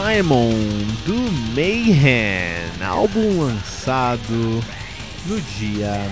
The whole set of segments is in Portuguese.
Diamond do Mayhem, álbum lançado no dia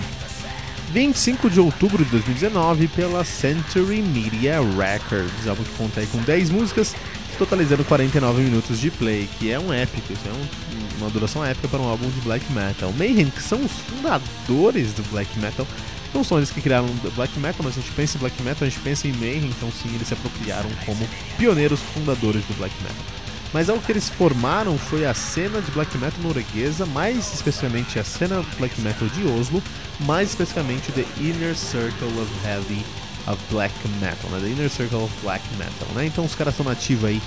25 de outubro de 2019 pela Century Media Records, álbum que conta com 10 músicas, totalizando 49 minutos de play, que é um épico, isso é um, uma duração épica para um álbum de black metal. Mayhem, que são os fundadores do black metal, não são eles que criaram black metal, mas a gente pensa em black metal, a gente pensa em Mayhem, então sim, eles se apropriaram como pioneiros fundadores do black metal. Mas algo que eles formaram foi a cena de black metal norueguesa, mais especificamente a cena black metal de Oslo, mais especificamente The Inner Circle of Heavy of Black Metal, né? The Inner Circle of Black Metal, né? Então os caras estão nativos aí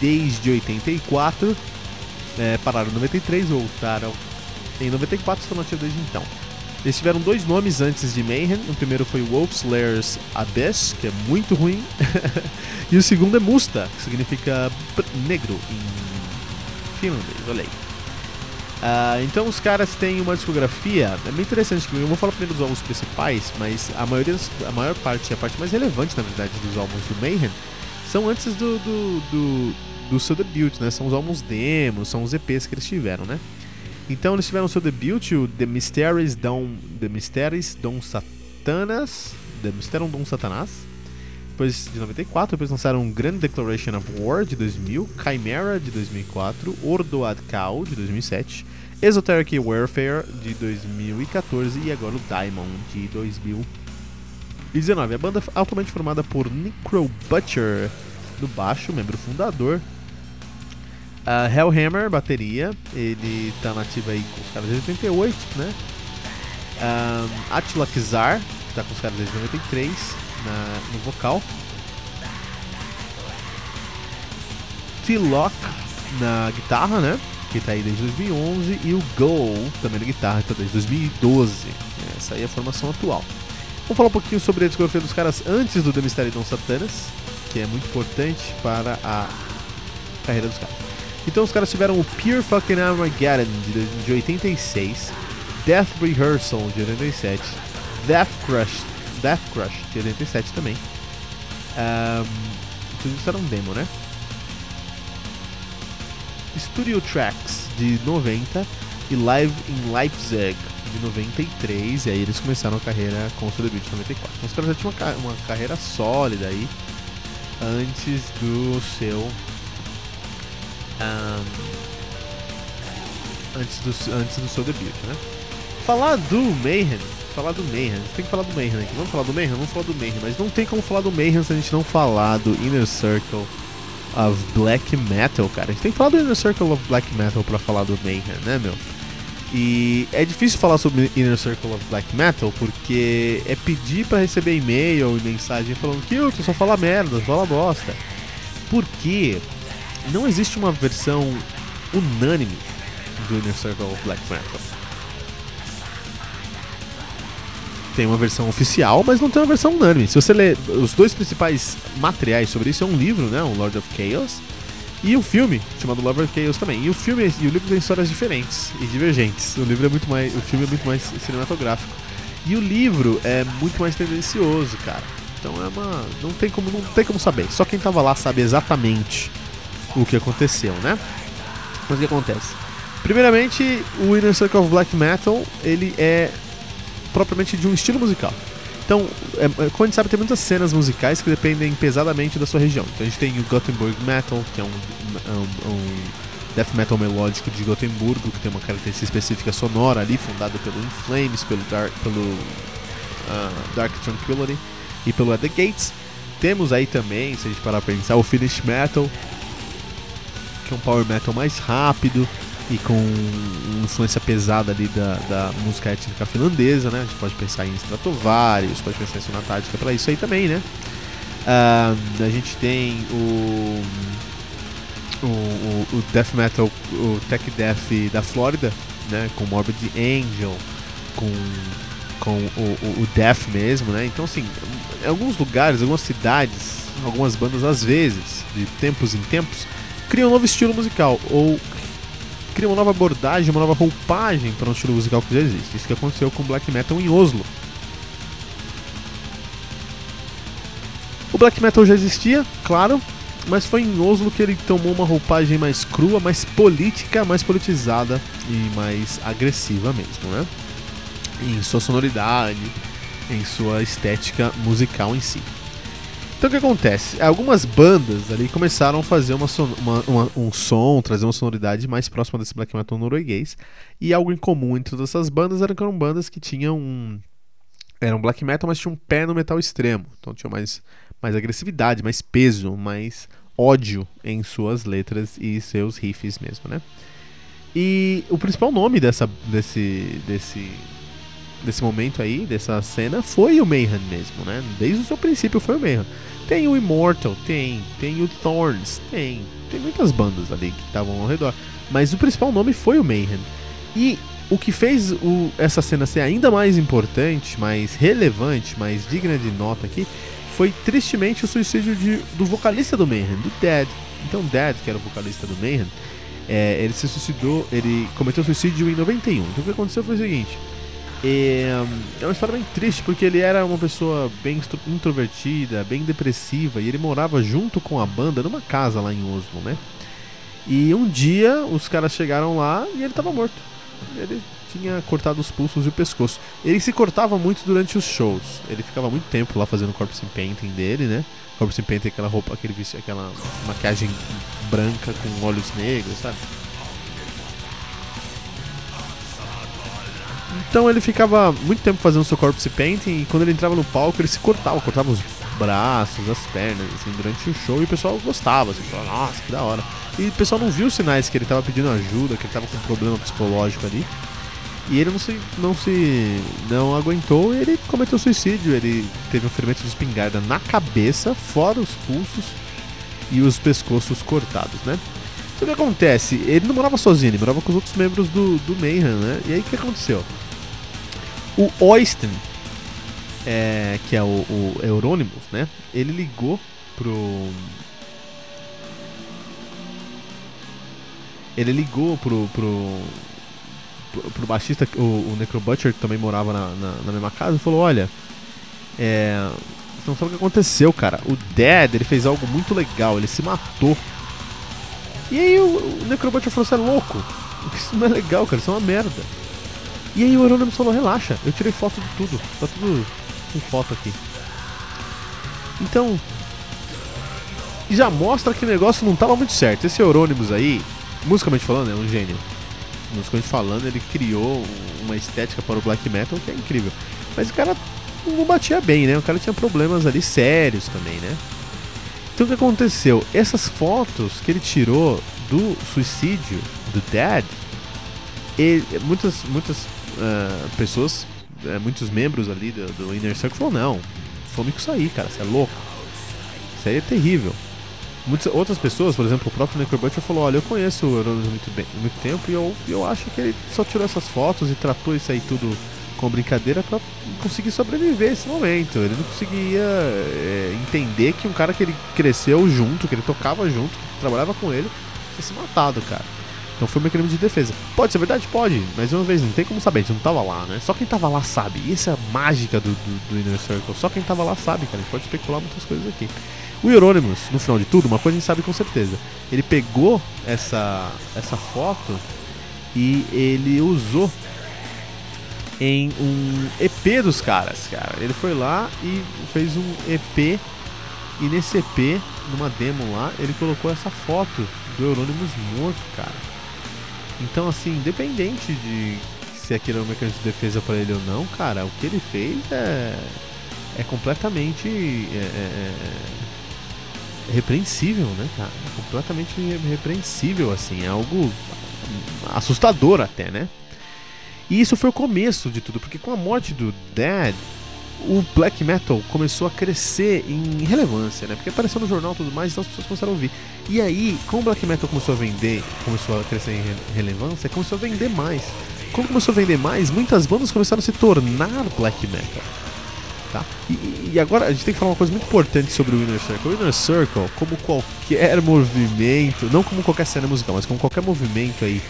desde 84, é, pararam em 93, voltaram em 94, estão nativos desde então. Eles tiveram dois nomes antes de Mayhem. O primeiro foi Wolfslayer's Abyss, que é muito ruim. e o segundo é Musta, que significa negro em finlandês. Olha aí. Uh, então os caras têm uma discografia é bem interessante. Eu vou falar primeiro dos álbuns principais, mas a maioria, a maior parte, a parte mais relevante na verdade dos álbuns do Mayhem são antes do, do, do, do seu debut, né? São os álbuns demos, são os EPs que eles tiveram, né? Então eles tiveram seu debut, o The Mysteries Dom, The Mysteries Dom Satanas, The Mysterium Dom Satanás. Depois de 94, depois lançaram Grand Declaration of War de 2000, Chimera de 2004, Ordo Ad Cal de 2007, Esoteric Warfare de 2014 e agora o Diamond de 2019. A banda altamente formada por Necro Butcher no baixo, membro fundador, Uh, Hellhammer, bateria, ele tá nativo aí com os caras desde 88, né? Um, Attila Kizar, tá com os caras desde 93 na, no vocal. T-Lock na guitarra, né? Que tá aí desde 2011. E o Go, também na guitarra, tá desde 2012. Essa aí é a formação atual. Vamos falar um pouquinho sobre a discografia dos caras antes do The Mystery Don Satanas, que é muito importante para a carreira dos caras. Então os caras tiveram o Pure Fucking Armageddon de, de 86, Death Rehearsal de 87, Death Crush, Death Crush de 87 também. Um, tudo isso era um demo, né? Studio Tracks de 90 e Live in Leipzig de 93. E aí eles começaram a carreira com o debut de 94. Então os caras já tinham uma, uma carreira sólida aí antes do seu um, antes, do, antes do seu debut, né? Falar do Mayhem, falar do Mayhem, tem que falar do Mayhem aqui. Vamos falar do Mayhem? Vamos falar do Mayhem, mas não tem como falar do Mayhem se a gente não falar do Inner Circle of Black Metal, cara. A gente tem que falar do Inner Circle of Black Metal pra falar do Mayhem, né, meu? E é difícil falar sobre Inner Circle of Black Metal porque é pedir para receber e-mail e mensagem falando que eu só fala merda, só fala bosta. Por quê? Não existe uma versão unânime do Inner Circle of Black Metal. Tem uma versão oficial, mas não tem uma versão unânime. Se você ler os dois principais materiais sobre isso, é um livro, né, um Lord of Chaos, e um filme chamado Lord of Chaos também. E o filme e o livro têm histórias diferentes e divergentes. O livro é muito mais, o filme é muito mais cinematográfico. E o livro é muito mais tendencioso, cara. Então é uma, não tem como, não tem como saber. Só quem tava lá sabe exatamente o que aconteceu, né? Mas o que acontece? Primeiramente, o Inner Circle of Black Metal, ele é propriamente de um estilo musical. Então, é, é, como a gente sabe, tem muitas cenas musicais que dependem pesadamente da sua região. Então a gente tem o Gothenburg Metal, que é um, um, um death metal melódico de Gotemburgo, que tem uma característica específica sonora ali, fundado pelo In Flames, pelo Dark, pelo, uh, Dark Tranquility e pelo At The Gates. Temos aí também, se a gente parar pra pensar, o Finnish Metal, que é um power metal mais rápido e com influência pesada ali da, da música étnica finlandesa, né? A gente pode pensar em Stratovarius, pode pensar em Sonatática para isso aí também, né? Uh, a gente tem o, o, o, death metal, o tech death da Flórida, né? Com Morbid Angel, com, com o, o, o death mesmo, né? Então, assim, em alguns lugares, algumas cidades, algumas bandas às vezes, de tempos em tempos, criam um novo estilo musical ou cria uma nova abordagem, uma nova roupagem para um estilo musical que já existe. Isso que aconteceu com o black metal em Oslo. O black metal já existia, claro, mas foi em Oslo que ele tomou uma roupagem mais crua, mais política, mais politizada e mais agressiva mesmo, né? Em sua sonoridade, em sua estética musical em si. Então o que acontece? Algumas bandas ali começaram a fazer uma, uma, uma, um som, trazer uma sonoridade mais próxima desse black metal norueguês. E algo em comum entre todas essas bandas eram que eram bandas que tinham um. Eram black metal, mas tinham um pé no metal extremo. Então tinham mais, mais agressividade, mais peso, mais ódio em suas letras e seus riffs mesmo, né? E o principal nome dessa, desse, desse desse momento aí, dessa cena, foi o Mayhem mesmo, né? Desde o seu princípio foi o Mayhem. Tem o Immortal, tem, tem o Thorns, tem, tem muitas bandas ali que estavam ao redor, mas o principal nome foi o Mayhem. E o que fez o, essa cena ser ainda mais importante, mais relevante, mais digna de nota aqui, foi tristemente o suicídio de, do vocalista do Mayhem, do Dead. Então, Dead, que era o vocalista do Mayhem, é, ele se suicidou, ele cometeu suicídio em 91. Então, o que aconteceu foi o seguinte: e, é uma história bem triste porque ele era uma pessoa bem introvertida, bem depressiva e ele morava junto com a banda numa casa lá em Oslo, né? E um dia os caras chegaram lá e ele estava morto. Ele tinha cortado os pulsos e o pescoço. Ele se cortava muito durante os shows. Ele ficava muito tempo lá fazendo o corpse painting dele, né? Corpse painting é aquela roupa, aquele aquela maquiagem branca com olhos negros, sabe? Então ele ficava muito tempo fazendo seu corpse painting e quando ele entrava no palco ele se cortava, cortava os braços, as pernas, assim, durante o show e o pessoal gostava, assim, falava, nossa, que da hora. E o pessoal não viu os sinais que ele estava pedindo ajuda, que ele estava com um problema psicológico ali. E ele não se, não se não aguentou e ele cometeu suicídio. Ele teve um ferimento de espingarda na cabeça, fora os pulsos e os pescoços cortados, né? Então o que acontece? Ele não morava sozinho, ele morava com os outros membros do, do Mayhem, né? E aí o que aconteceu? O Oysten, é, que é o, o Euronymous, né? Ele ligou pro. Ele ligou pro. pro, pro, baixista, o, o Necrobutcher, que também morava na, na, na mesma casa, e falou: Olha, é, não sabe o que aconteceu, cara. O Dead ele fez algo muito legal, ele se matou. E aí o, o Necrobutcher falou: Você é louco? Isso não é legal, cara, isso é uma merda. E aí o Euronymous falou, relaxa, eu tirei foto de tudo. Tá tudo com foto aqui. Então. Já mostra que o negócio não tava muito certo. Esse Euronymous aí, musicalmente falando, é um gênio. Musicalmente falando, ele criou uma estética para o black metal que é incrível. Mas o cara não batia bem, né? O cara tinha problemas ali sérios também, né? Então o que aconteceu? Essas fotos que ele tirou do suicídio do Dad, ele, muitas, muitas uh, pessoas, uh, muitos membros ali do, do Inner Circle falaram, não, fome com isso aí, cara, você é louco. Isso aí é terrível. Muitas outras pessoas, por exemplo, o próprio Necrobutcher falou, olha, eu conheço o Euronymous muito, bem, muito tempo e eu, eu acho que ele só tirou essas fotos e tratou isso aí tudo com brincadeira para conseguir sobreviver esse momento. Ele não conseguia é, entender que um cara que ele cresceu junto, que ele tocava junto, que trabalhava com ele, tinha se matado, cara. Então foi um mecanismo de defesa. Pode ser verdade? Pode, mas uma vez não tem como saber, a gente não tava lá, né? Só quem tava lá sabe. Essa é a mágica do, do, do Inner Circle. Só quem tava lá sabe, cara. A gente pode especular muitas coisas aqui. O Euronymous, no final de tudo, uma coisa a gente sabe com certeza. Ele pegou essa, essa foto e ele usou em um EP dos caras, cara. Ele foi lá e fez um EP e nesse EP, numa demo lá, ele colocou essa foto do Euronymous morto, cara. Então, assim, independente de se aquilo é um mecanismo de defesa para ele ou não, cara, o que ele fez é, é completamente é, é, é repreensível, né, cara? É completamente repreensível, assim, é algo assustador até, né? E isso foi o começo de tudo, porque com a morte do Dad, o black metal começou a crescer em relevância, né? Porque apareceu no jornal e tudo mais, então as pessoas começaram a ouvir. E aí, como o black metal começou a vender, começou a crescer em relevância, começou a vender mais. Como começou a vender mais, muitas bandas começaram a se tornar black metal. Tá? E, e, agora a gente tem que falar uma coisa muito importante sobre o Inner Circle. O Inner Circle, como qualquer movimento, não como qualquer cena musical, mas como qualquer movimento aí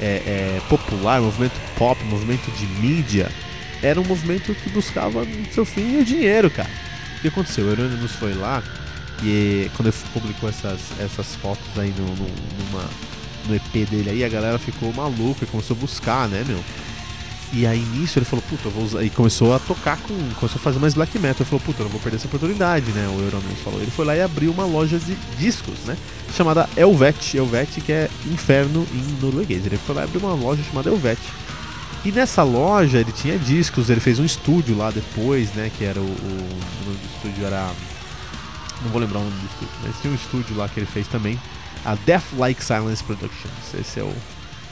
é, é, popular, movimento pop, movimento de mídia, era um movimento que buscava seu fim o dinheiro, cara. O que aconteceu? O Euronymous foi lá e quando ele publicou essas, essas fotos aí no, no, numa, no EP dele aí, a galera ficou maluca e começou a buscar, né, meu? E aí nisso ele falou, puta, eu vou usar. E começou a tocar com. Começou a fazer mais black metal. Ele falou, puta, eu não vou perder essa oportunidade, né? O Euronymous falou. Ele foi lá e abriu uma loja de discos, né? Chamada Elvet. Elvet, que é inferno em norueguês. Ele foi lá e abriu uma loja chamada Elvet. E nessa loja ele tinha discos, ele fez um estúdio lá depois, né? Que era o. o, nome do estúdio era. Não vou lembrar o nome do estúdio, mas tinha um estúdio lá que ele fez também. A Death Like Silence Productions. Esse é o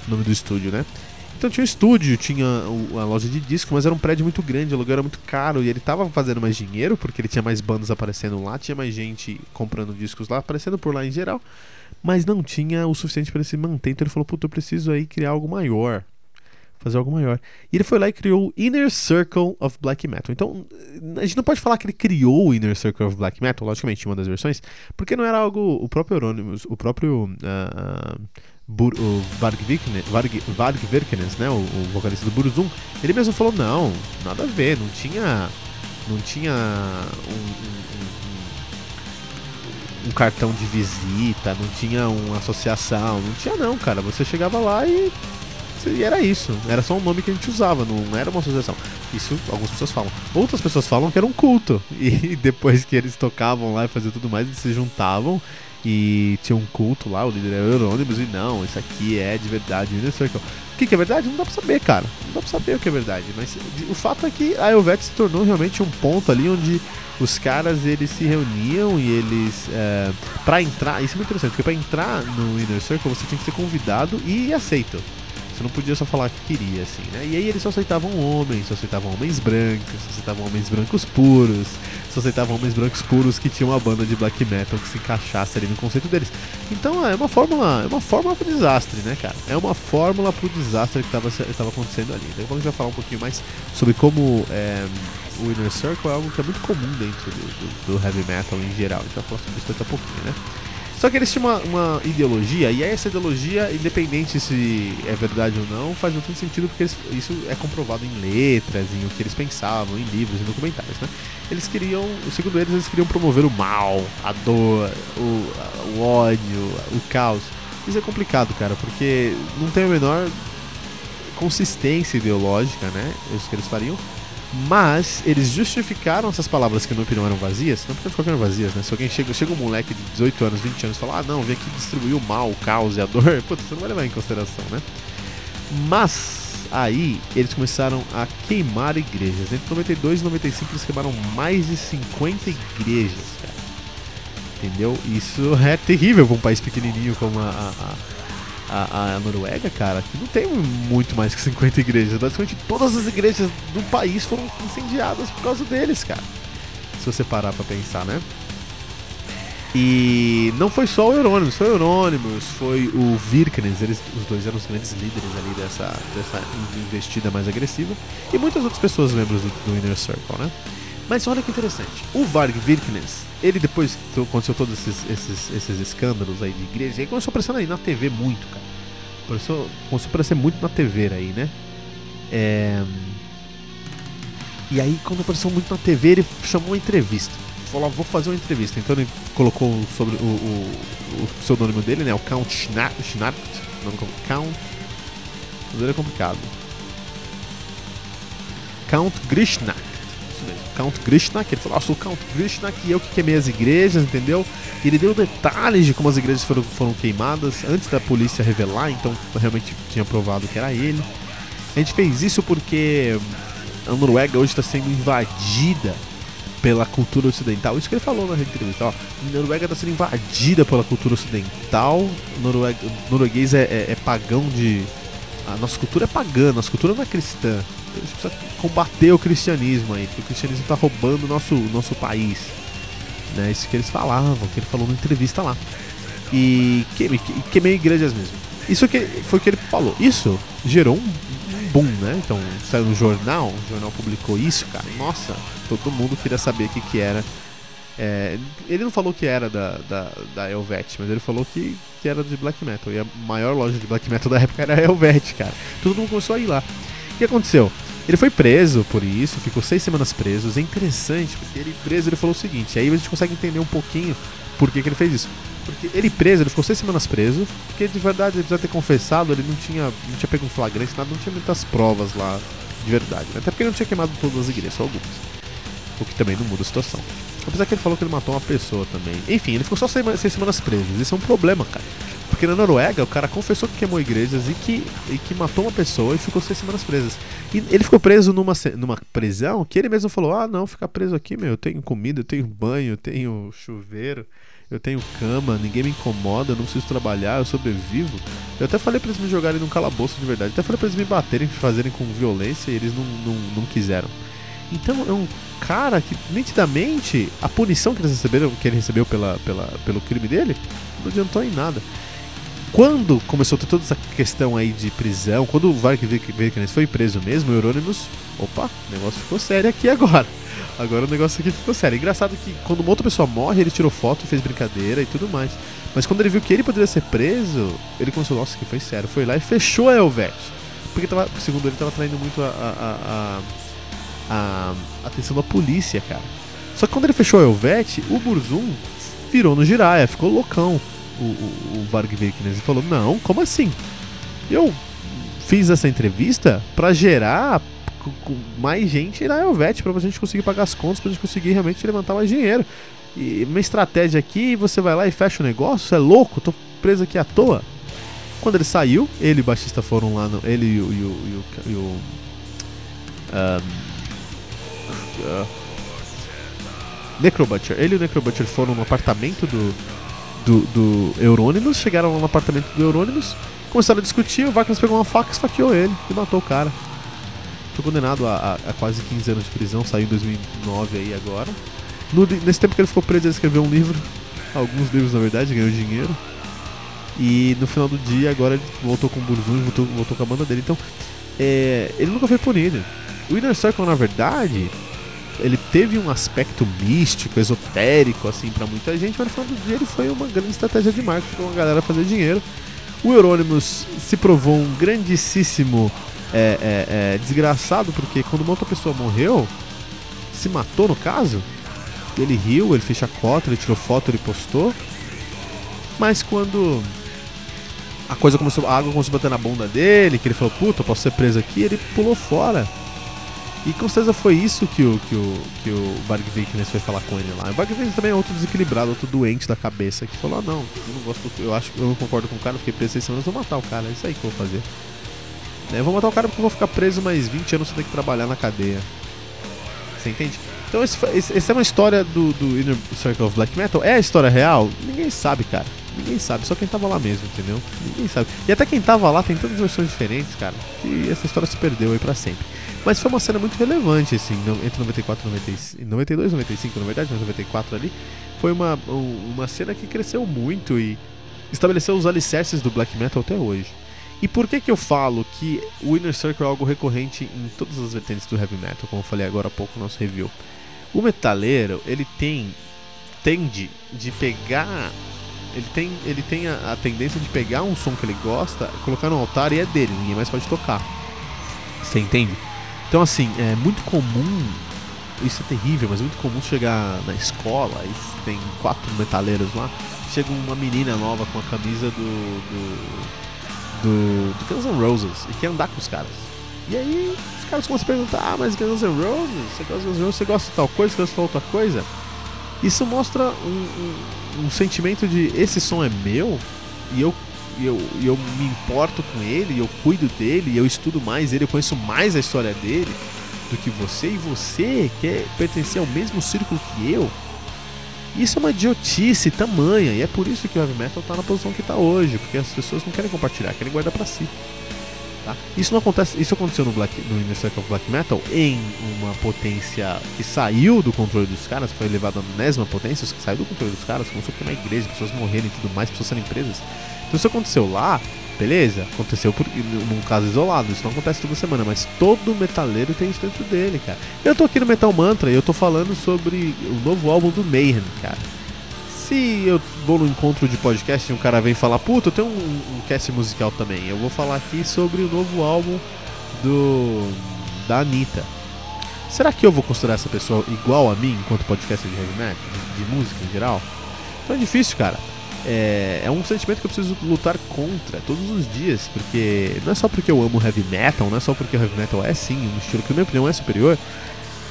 nome do estúdio, né? Então tinha um estúdio, tinha a loja de disco, mas era um prédio muito grande, o aluguel era muito caro e ele tava fazendo mais dinheiro porque ele tinha mais bandas aparecendo lá, tinha mais gente comprando discos lá, aparecendo por lá em geral, mas não tinha o suficiente para se manter. Então ele falou: Puta, eu preciso aí criar algo maior fazer algo maior. E ele foi lá e criou o Inner Circle of Black Metal. Então, a gente não pode falar que ele criou o Inner Circle of Black Metal, logicamente, uma das versões, porque não era algo. O próprio Euronymous, o próprio. Uh, Bur, o Varg, Varg, Varg Virknes, né, o, o, vocalista do Burzum, ele mesmo falou: não, nada a ver, não tinha. Não tinha um, um, um, um cartão de visita, não tinha uma associação, não tinha não, cara. Você chegava lá e e era isso. Era só um nome que a gente usava, não era uma associação. Isso algumas pessoas falam. Outras pessoas falam que era um culto. E depois que eles tocavam lá e faziam tudo mais, eles se juntavam e tinha um culto lá, o líder era Eurônimos, e não, isso aqui é de verdade Inner Circle. O que, que, é verdade? Não dá pra saber, cara. Não dá pra saber o que é verdade. Mas o fato é que a Helvet se tornou realmente um ponto ali onde os caras eles se reuniam e eles. É, para entrar, isso é muito interessante, porque pra entrar no Inner Circle você tinha que ser convidado e aceito. Você não podia só falar que queria, assim, né? E aí eles só aceitavam homens, só aceitavam homens brancos, só aceitavam homens brancos puros, só aceitavam homens brancos puros que tinham uma banda de black metal que se encaixasse ali no conceito deles. Então é uma fórmula, é uma fórmula pro desastre, né, cara? É uma fórmula pro desastre que estava tava acontecendo ali. Então gente vai falar um pouquinho mais sobre como é, o Inner Circle é algo que é muito comum dentro do, do, do heavy metal em geral. A gente vai falar sobre isso daqui a pouquinho, né? Só que eles tinham uma, uma, ideologia, e essa ideologia, independente se é verdade ou não, faz muito sentido porque eles, isso é comprovado em letras, em o que eles pensavam, em livros, em documentários, né? Eles queriam, segundo eles, eles queriam promover o mal, a dor, o, o ódio, o caos. Isso é complicado, cara, porque não tem a menor consistência ideológica, né? Isso que eles fariam. Mas eles justificaram essas palavras que na opinião eram vazias, não porque qualquer vazias, né? Se alguém chega, chega um moleque de 18 anos, 20 anos e fala, ah não, vem aqui distribuir o mal, o caos e a dor, putz, você não vai levar em consideração, né? Mas aí eles começaram a queimar igrejas. Entre 92 e 95 eles queimaram mais de 50 igrejas, cara. Entendeu? Isso é terrível para um país pequenininho como a a, a, Noruega, cara, que não tem muito mais que 50 igrejas. Basicamente todas as igrejas do país foram incendiadas por causa deles, cara. Se você parar pra pensar, né? E não foi só o Euronymous, foi o Euronymous, foi o Virknes, eles, os dois eram os grandes líderes ali dessa, dessa investida mais agressiva. E muitas outras pessoas membros do, do Inner Circle, né? Mas olha que interessante. O Varg Virknes, ele depois que aconteceu todos esses, esses, esses escândalos aí de igreja, ele começou aparecendo aí na TV muito, cara. Começou, começou a aparecer muito na TV aí, né? É... E aí, quando apareceu muito na TV, ele chamou uma entrevista. Falou, vou fazer uma entrevista. Então ele colocou sobre o, o, o pseudônimo dele, né? O Count Schnapt. Nome Count. O é complicado. Count Grishnak. Isso mesmo, Count Grishnak. Ele falou: Ah, sou Count Grishnak e eu que queimei as igrejas, entendeu? E ele deu detalhes de como as igrejas foram, foram queimadas antes da polícia revelar, então realmente tinha provado que era ele. A gente fez isso porque a Noruega hoje está sendo invadida pela cultura ocidental. Isso que ele falou na entrevista. Ó, a Noruega está sendo invadida pela cultura ocidental. O norueg norueguês é, é, é, pagão de. A nossa cultura é pagã, nossa cultura não é cristã. A gente precisa combater o cristianismo aí, porque o cristianismo está roubando o nosso, nosso país. Né? Isso que eles falavam, que ele falou na entrevista lá. E queimei, queimei igrejas mesmo. Isso que, foi o que ele falou. Isso gerou um boom, né? Então saiu no jornal, o jornal publicou isso, cara. Nossa, todo mundo queria saber o que, que era. É, ele não falou que era da, da, da Helvet, mas ele falou que, que era de black metal. E a maior loja de black metal da época era a Helvet, cara. Todo mundo começou a ir lá. Que aconteceu? Ele foi preso por isso, ficou seis semanas preso. É interessante, porque ele preso ele falou o seguinte, aí a gente consegue entender um pouquinho por que, que ele fez isso. Porque ele preso, ele ficou seis semanas preso, porque de verdade ele precisa ter confessado, ele não tinha, não tinha pego um flagrante, nada, não tinha muitas provas lá de verdade. Né? Até porque ele não tinha queimado todas as igrejas, só algumas. O que também não muda a situação. Apesar que ele falou que ele matou uma pessoa também. Enfim, ele ficou só seis, seis semanas preso. Isso é um problema, cara. Porque na Noruega o cara confessou que queimou igrejas e que, e que matou uma pessoa e ficou seis semanas presas. E ele ficou preso numa, numa prisão que ele mesmo falou: Ah, não, ficar preso aqui, meu, eu tenho comida, eu tenho banho, eu tenho chuveiro eu tenho cama, ninguém me incomoda, eu não preciso trabalhar, eu sobrevivo. Eu até falei pra eles me jogarem num calabouço de verdade, até falei pra eles me baterem, fazerem com violência e eles não, não, não quiseram. Então é um cara que, nitidamente, a punição que eles receberam, que ele recebeu pela, pela, pelo crime dele, não adiantou em nada. Quando começou a ter toda essa questão aí de prisão, quando o Varg Vikernes foi preso mesmo, o Euronymous, opa, o negócio ficou sério aqui agora. Agora o negócio aqui ficou sério. Engraçado que quando uma outra pessoa morre, ele tirou foto, fez brincadeira e tudo mais. Mas quando ele viu que ele poderia ser preso, ele começou, nossa, que foi sério. Foi lá e fechou a Elvet. Porque tava, segundo ele, tava traindo muito a, a, a, a, atenção da polícia, cara. Só que quando ele fechou a Elvet, o Burzum virou no Jiraya, ficou loucão. O, o, Varg Vikernes e falou: Não, como assim? Eu fiz essa entrevista para gerar mais gente na Elvet pra gente conseguir pagar as contas, pra gente conseguir realmente levantar mais dinheiro. E uma estratégia aqui, você vai lá e fecha o negócio, é louco, tô preso aqui à toa. Quando ele saiu, ele e o baixista foram lá, no, ele e o. E o, e o, um, uh, Necrobutcher. Ele e o Necrobutcher foram no apartamento do, do, do Euronymous, chegaram lá no apartamento do Euronymous, começaram a discutir, o Vargas pegou uma faca e esfaqueou ele e matou o cara. Foi condenado a, a, a, quase 15 anos de prisão, saiu em 2009 aí agora. No, nesse tempo que ele ficou preso, ele escreveu um livro, alguns livros na verdade, ganhou dinheiro. E no final do dia, agora ele voltou com o Burzum, voltou, voltou com a banda dele. Então, é, ele nunca foi punido. O Inner Circle, na verdade, ele teve um aspecto místico, esotérico, assim, para muita gente, mas no final do dia ele foi uma grande estratégia de marketing para uma galera fazer dinheiro. O Euronymous se provou um grandíssimo é, é, é, desgraçado porque quando uma outra pessoa morreu, se matou no caso, ele riu, ele fez chacota, ele tirou foto, ele postou. Mas quando a coisa começou, a água começou a bater na bunda dele, que ele falou, puta, posso ser preso aqui, ele pulou fora. E com certeza foi isso que o, que o, que o Varg Vikernes foi falar com ele lá. O Varg Vikernes também é outro desequilibrado, outro doente da cabeça, que falou, ah, não, eu não gosto, eu acho eu não concordo com o cara, fiquei preso seis semanas, vou matar o cara, é isso aí que eu vou fazer. Né? Eu vou matar o cara porque eu vou ficar preso mais 20 anos sem ter que trabalhar na cadeia. Você entende? Então esse, esse é uma história do, do Inner Circle of Black Metal. É a história real? Ninguém sabe, cara. Ninguém sabe, só quem tava lá mesmo, entendeu? Ninguém sabe. E até quem tava lá tem tantas versões diferentes, cara, que essa história se perdeu aí pra sempre. Mas foi uma cena muito relevante, assim, entre 94 e 92, 95, na verdade, mas 94 ali. Foi uma, uma cena que cresceu muito e estabeleceu os alicerces do black metal até hoje. E por que que eu falo que o Inner Circle é algo recorrente em todas as vertentes do heavy metal, como eu falei agora há pouco no nosso review? O metaleiro, ele tem tende de pegar ele tem, ele tem a, a, tendência de pegar um som que ele gosta, colocar no altar e é dele, ninguém mais pode tocar. Você entende? Então assim, é muito comum, isso é terrível, mas é muito comum chegar na escola e tem quatro metaleiros lá, chega uma menina nova com a camisa do, do do, do Guns N' Roses e quer andar com os caras. E aí os caras começam a perguntar, ah, mas Guns N' Roses, você gosta de Guns N' Roses, você gosta de tal coisa, você gosta de outra coisa? Isso mostra um, um, um, sentimento de esse som é meu e eu, e eu, eu me importo com ele, eu cuido dele, eu estudo mais ele, eu conheço mais a história dele do que você, e você quer pertencer ao mesmo círculo que eu. Isso é uma idiotice tamanha, e é por isso que o heavy metal está na posição que está hoje, porque as pessoas não querem compartilhar, querem guardar para si. Tá? Isso não acontece, isso aconteceu no, Black, no of Black Metal em uma potência que saiu do controle dos caras, foi elevado à enésima potência, saiu do controle dos caras, começou a queimar igreja, pessoas morrerem e tudo mais, pessoas serem presas. Então isso aconteceu lá, beleza, aconteceu por, num caso isolado, isso não acontece toda semana, mas todo metaleiro tem isso dentro dele, cara. Eu tô aqui no Metal Mantra e eu tô falando sobre o novo álbum do Mayhem, cara se eu vou no encontro de podcast e um cara vem falar, puta, eu tenho um, um cast musical também, eu vou falar aqui sobre o novo álbum do da Anitta. Será que eu vou considerar essa pessoa igual a mim enquanto podcast de heavy metal, de, de música em geral? Então é difícil, cara. É, é, um sentimento que eu preciso lutar contra todos os dias, porque não é só porque eu amo heavy metal, não é só porque o heavy metal é sim um estilo que na minha opinião é superior,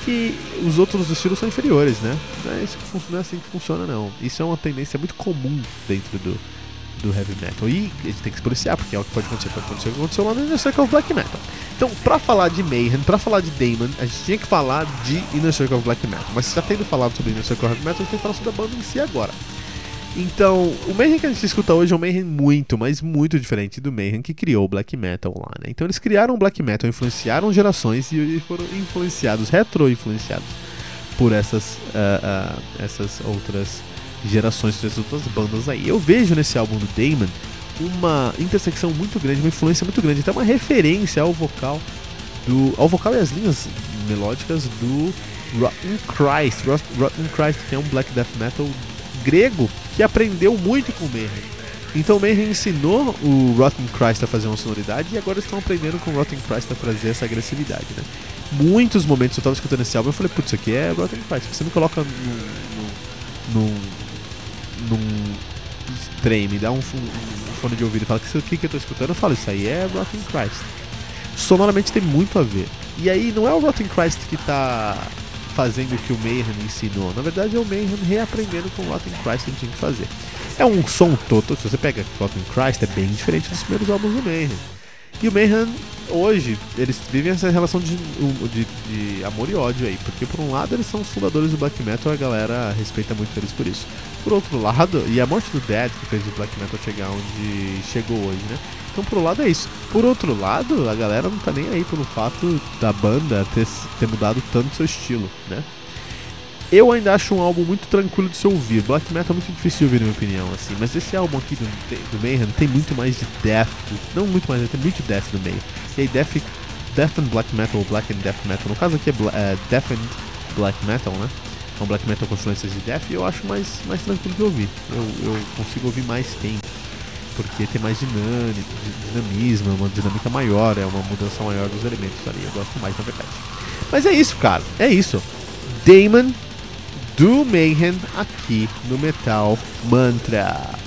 que os outros estilos são inferiores, né? Não é, isso que funciona, não é assim que funciona, não. Isso é uma tendência muito comum dentro do, do heavy metal. E a gente tem que se policiar, porque é o que pode acontecer, pode acontecer o que aconteceu lá no Inner Circle of Black Metal. Então, pra falar de Mayhem, pra falar de Damon, a gente tinha que falar de Inner Circle of Black Metal. Mas já tendo falado sobre Inner Circle of Black Metal, a gente tem que falar sobre a banda em si agora. Então, o Mayhem que a gente escuta hoje é um Mayhem muito, mas muito diferente do Mayhem que criou o Black Metal lá, né? Então eles criaram o Black Metal, influenciaram gerações e foram influenciados, retro-influenciados por essas, uh, uh, essas outras gerações, essas outras bandas aí. Eu vejo nesse álbum do Damon uma intersecção muito grande, uma influência muito grande, até uma referência ao vocal do, ao vocal e as linhas melódicas do Rotten Christ, Rotten Christ, que é um black death metal grego que aprendeu muito com o Mayhem. Então o Mayhem ensinou o Rotten Christ a fazer uma sonoridade e agora estão aprendendo com o Rotten Christ a trazer essa agressividade, né? Muitos momentos eu estava escutando esse álbum e falei, putz, isso aqui é Rotten Christ. Você me coloca num, num, num, trem, me dá um, um, fone de ouvido e fala que isso aqui que eu estou escutando, eu falo, isso aí é Rotten Christ. Sonoramente tem muito a ver. E aí não é o Rotten Christ que está fazendo o que o Mayhem ensinou. Na verdade, é o Mayhem reaprendendo com o Rotten Christ tinha que fazer. É um som todo, se você pega Rotten Christ, é bem diferente dos primeiros álbuns do Mayhem. E o Mayhem, hoje, eles vivem essa relação de, de, de, amor e ódio aí, porque por um lado eles são os fundadores do Black Metal e a galera respeita muito eles por isso. Por outro lado, e a morte do Dead que fez o Black Metal chegar onde chegou hoje, né? Então, por um lado é isso. Por outro lado, a galera não tá nem aí pelo fato da banda ter, ter mudado tanto seu estilo, né? Eu ainda acho um álbum muito tranquilo de se ouvir. Black Metal é muito difícil de ouvir, na minha opinião, assim. Mas esse álbum aqui do, do Mayhem tem muito mais de death. Não muito mais, tem muito death no meio. E aí, death, death and black metal, ou black and death metal. No caso aqui é, é death and black metal, né? É um black metal com influências de death e eu acho mais, mais tranquilo de ouvir. Eu, eu consigo ouvir mais tempo porque tem mais dinâmica, dinamismo, é uma dinâmica maior, é uma mudança maior dos elementos ali. Eu gosto mais, na verdade. Mas é isso, cara. É isso. Damon do Mayhem aqui no Metal Mantra.